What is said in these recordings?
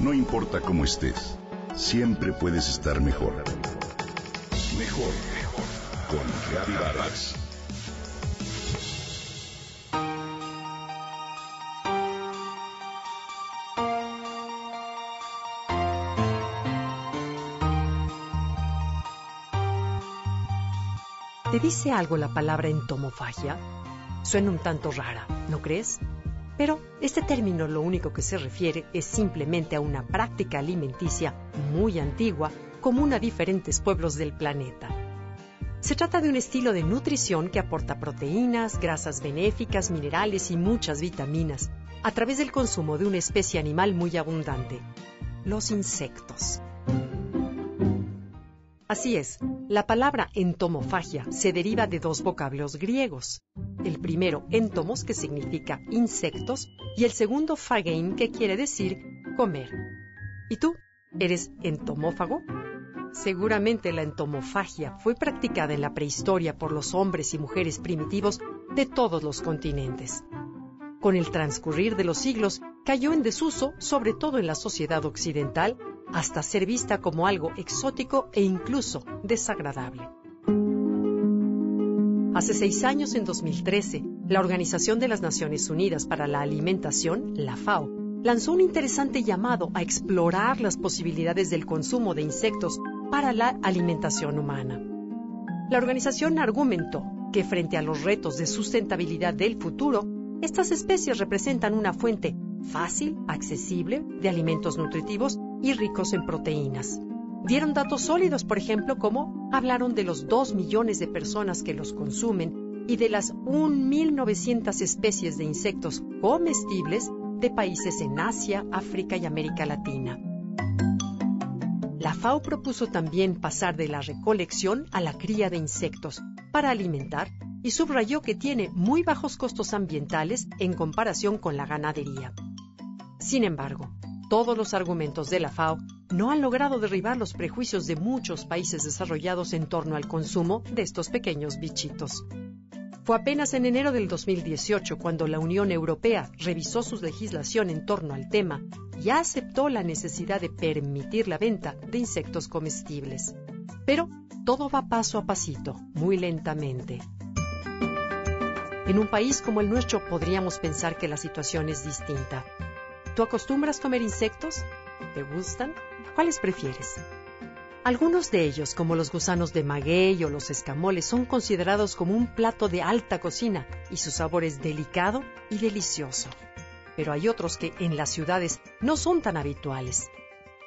No importa cómo estés, siempre puedes estar mejor. Mejor, mejor. Con Reavivadas. ¿Te dice algo la palabra entomofagia? Suena un tanto rara, ¿no crees? Pero este término lo único que se refiere es simplemente a una práctica alimenticia muy antigua, común a diferentes pueblos del planeta. Se trata de un estilo de nutrición que aporta proteínas, grasas benéficas, minerales y muchas vitaminas a través del consumo de una especie animal muy abundante, los insectos. Así es, la palabra entomofagia se deriva de dos vocablos griegos. El primero, entomos, que significa insectos, y el segundo, phagein, que quiere decir comer. ¿Y tú? ¿Eres entomófago? Seguramente la entomofagia fue practicada en la prehistoria por los hombres y mujeres primitivos de todos los continentes. Con el transcurrir de los siglos, cayó en desuso, sobre todo en la sociedad occidental, hasta ser vista como algo exótico e incluso desagradable. Hace seis años, en 2013, la Organización de las Naciones Unidas para la Alimentación, la FAO, lanzó un interesante llamado a explorar las posibilidades del consumo de insectos para la alimentación humana. La organización argumentó que frente a los retos de sustentabilidad del futuro, estas especies representan una fuente fácil, accesible, de alimentos nutritivos y ricos en proteínas. Dieron datos sólidos, por ejemplo, como hablaron de los 2 millones de personas que los consumen y de las 1.900 especies de insectos comestibles de países en Asia, África y América Latina. La FAO propuso también pasar de la recolección a la cría de insectos para alimentar y subrayó que tiene muy bajos costos ambientales en comparación con la ganadería. Sin embargo, todos los argumentos de la FAO no han logrado derribar los prejuicios de muchos países desarrollados en torno al consumo de estos pequeños bichitos. Fue apenas en enero del 2018 cuando la Unión Europea revisó su legislación en torno al tema y aceptó la necesidad de permitir la venta de insectos comestibles. Pero todo va paso a pasito, muy lentamente. En un país como el nuestro podríamos pensar que la situación es distinta. ¿Tú acostumbras comer insectos? ¿Te gustan? ¿Cuáles prefieres? Algunos de ellos, como los gusanos de maguey o los escamoles, son considerados como un plato de alta cocina y su sabor es delicado y delicioso. Pero hay otros que en las ciudades no son tan habituales.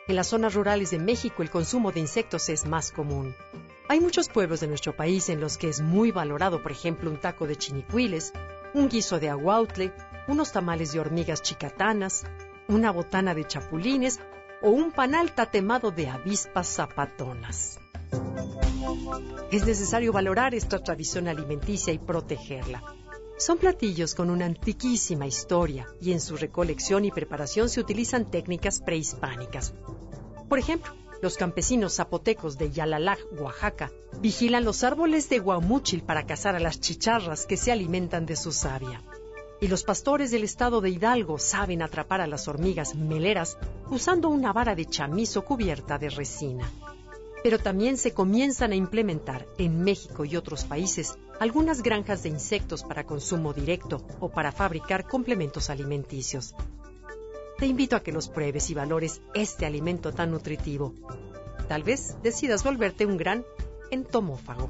En las zonas rurales de México el consumo de insectos es más común. Hay muchos pueblos de nuestro país en los que es muy valorado, por ejemplo, un taco de chinicuiles, un guiso de aguautle unos tamales de hormigas chicatanas, una botana de chapulines o un panal tatemado de avispas zapatonas. Es necesario valorar esta tradición alimenticia y protegerla. Son platillos con una antiquísima historia y en su recolección y preparación se utilizan técnicas prehispánicas. Por ejemplo, los campesinos zapotecos de Yalalaj, Oaxaca, vigilan los árboles de guamuchil para cazar a las chicharras que se alimentan de su savia y los pastores del estado de Hidalgo saben atrapar a las hormigas meleras usando una vara de chamizo cubierta de resina. Pero también se comienzan a implementar en México y otros países algunas granjas de insectos para consumo directo o para fabricar complementos alimenticios. Te invito a que los pruebes y valores este alimento tan nutritivo. Tal vez decidas volverte un gran entomófago.